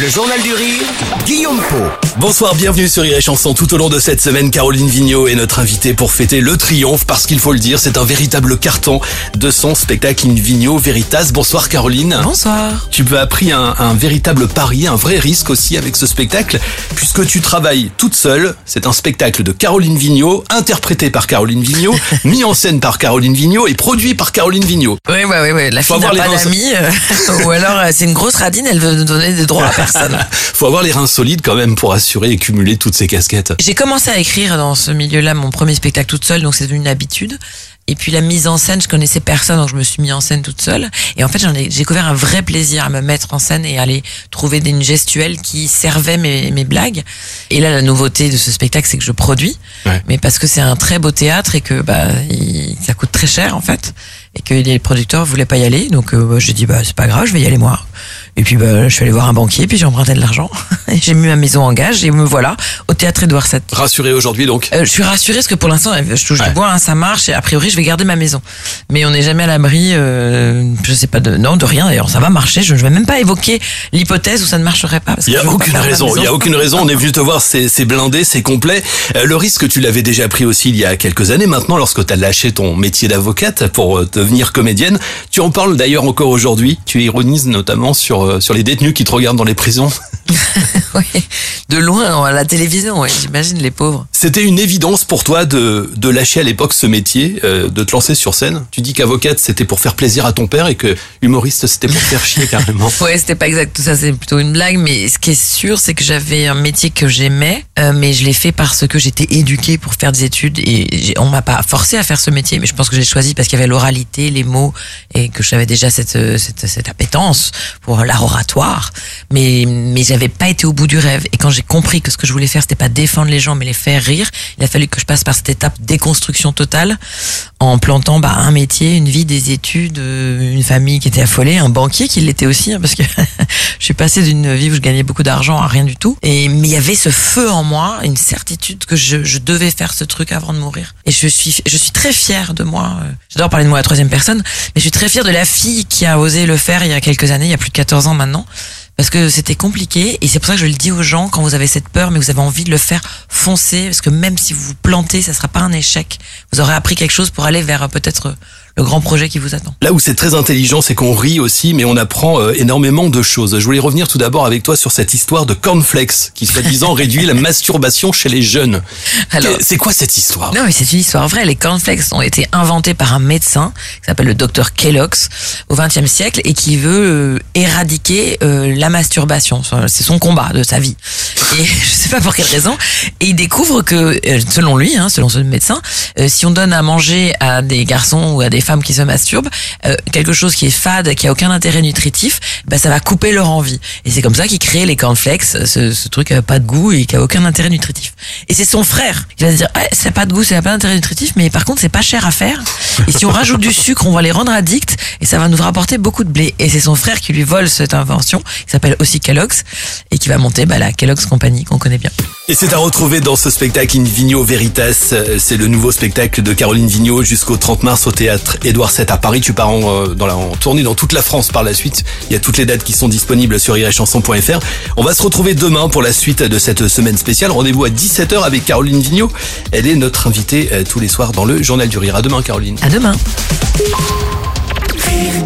Le Journal du Rire, Guillaume Po. Bonsoir, bienvenue sur Rire et Chanson. Tout au long de cette semaine, Caroline Vigneault est notre invitée pour fêter le triomphe parce qu'il faut le dire, c'est un véritable carton de son spectacle In Vigneault Veritas. Bonsoir Caroline. Bonsoir. Tu peux appris un, un véritable pari, un vrai risque aussi avec ce spectacle puisque tu travailles toute seule. C'est un spectacle de Caroline Vigneault, interprété par Caroline Vigneault, mis en scène par Caroline Vigneault et produit par Caroline Vigneault. Oui, oui, oui, oui. La Faut fille n'a pas d'amis. euh, ou alors, euh, c'est une grosse radine, elle veut nous donner des droits à personne. Faut avoir les reins solides quand même pour assurer et cumuler toutes ces casquettes. J'ai commencé à écrire dans ce milieu-là mon premier spectacle toute seule, donc c'est devenu une habitude. Et puis la mise en scène, je connaissais personne, donc je me suis mis en scène toute seule. Et en fait, j'en ai j'ai découvert un vrai plaisir à me mettre en scène et à aller trouver des une gestuelle qui servait mes, mes blagues. Et là, la nouveauté de ce spectacle, c'est que je produis, Ouais. mais parce que c'est un très beau théâtre et que bah il- ça coûte très cher en fait, et que les producteurs voulaient pas y aller, donc euh, j'ai dit bah c'est pas grave, je vais y aller moi. Et puis bah, je suis allé voir un banquier, puis j'ai emprunté de l'argent, j'ai mis ma maison en gage, et me voilà au théâtre Édouard VII. Rassuré aujourd'hui donc. Euh, je suis rassurée parce que pour l'instant, euh, je touche Ouais. du bois, hein, ça marche et a priori, je vais garder ma maison. Mais on n'est jamais à l'abri, euh, je sais pas de non de rien. D'ailleurs, ça va marcher. Je ne vais même pas évoquer l'hypothèse où ça ne marcherait pas. Il que y a aucune raison. Il y a aucune raison. On est venu te voir, c'est blindé, c'est complet. Euh, le risque, tu l'avais déjà pris aussi il y a quelques années. Maintenant, lorsque tu as lâché ton métier d'avocate pour devenir comédienne, tu en parles d'ailleurs encore aujourd'hui. Tu ironises notamment sur euh, sur les détenus qui te regardent dans les prisons. Oui, de loin à la télévision. Ouais, J'imagine les pauvres. C'était une évidence pour toi de de lâcher à l'époque ce métier, euh, de te lancer sur scène. Tu dis qu'avocate c'était pour faire plaisir à ton père et que humoriste c'était pour faire chier carrément. Ouais, c'était pas exact tout ça, c'est plutôt une blague. Mais ce qui est sûr, c'est que j'avais un métier que j'aimais, euh, mais je l'ai fait parce que j'étais éduquée pour faire des études et on m'a pas forcé à faire ce métier. Mais je pense que j'ai choisi parce qu'il y avait l'oralité, les mots et que j'avais déjà cette, cette cette appétence pour l'art oratoire. Mais mais j'avais pas été au bout du rêve. Et quand j'ai compris que ce que je voulais faire, c'était pas défendre les gens, mais les faire rire, il a fallu que je passe par cette étape déconstruction totale en plantant bah, un métier, une vie, des études, euh, une famille qui était affolée, un banquier qui l'était aussi, hein, parce que je suis passée d'une vie où je gagnais beaucoup d'argent à rien du tout. Et mais il y avait ce feu en moi, une certitude que je, devais faire ce truc avant de mourir. Et je suis je suis très fière de moi. euh, J'adore parler de moi à la troisième personne, mais je suis très fière de la fille qui a osé le faire il y a quelques années, il y a plus de 14 ans maintenant. Parce que c'était compliqué et c'est pour ça que je le dis aux gens quand vous avez cette peur mais vous avez envie de le faire, foncez parce que même si vous vous plantez, ça sera pas un échec. Vous aurez appris quelque chose pour aller vers euh, peut-être euh, le grand projet qui vous attend. Là où c'est très intelligent, c'est qu'on rit aussi, mais on apprend euh, énormément de choses. Je voulais revenir tout d'abord avec toi sur cette histoire de cornflakes qui soi-disant réduit la masturbation chez les jeunes. Alors- c'est quoi cette histoire? Non, mais c'est une histoire vraie. Les cornflakes ont été inventés par un médecin qui s'appelle le docteur Kellogg's au XXe siècle et qui veut euh, éradiquer euh, la masturbation. C'est son combat de sa vie. Et je sais pas pour quelle raison. Et il découvre que, selon lui, hein, selon ce médecin, si on donne à manger à des garçons ou à des femmes qui se masturbent euh, quelque chose qui est fade, qui a aucun intérêt nutritif, bah, ça va couper leur envie. Et c'est comme ça qu'il crée les cornflakes, ce, truc qui a pas de goût et qui a aucun intérêt nutritif. Et c'est son frère qui va se dire, ah, ça n'a pas de goût, ça n'a pas d'intérêt nutritif, mais par contre c'est pas cher à faire. Et si on rajoute du sucre, on va les rendre addicts et ça va nous rapporter beaucoup de blé. Et c'est son frère qui lui vole cette invention, qui s'appelle aussi Kellogg's et qui va monter bah, la Kellogg's Company qu'on connaît bien. Et c'est à retrouver dans ce spectacle In Vigno Veritas. Euh, C'est le nouveau spectacle de Caroline Vigneault jusqu'au 30 mars au théâtre Édouard VII à Paris. Tu pars en, euh, en tournée dans toute la France par la suite. Il y a toutes les dates qui sont disponibles sur iréchanson.fr. On va se retrouver demain pour la suite de cette semaine spéciale. Rendez-vous à 17h avec Caroline Vigneault. Elle est notre invitée euh, tous les soirs dans le Journal du Rire. À demain Caroline. À demain. Rire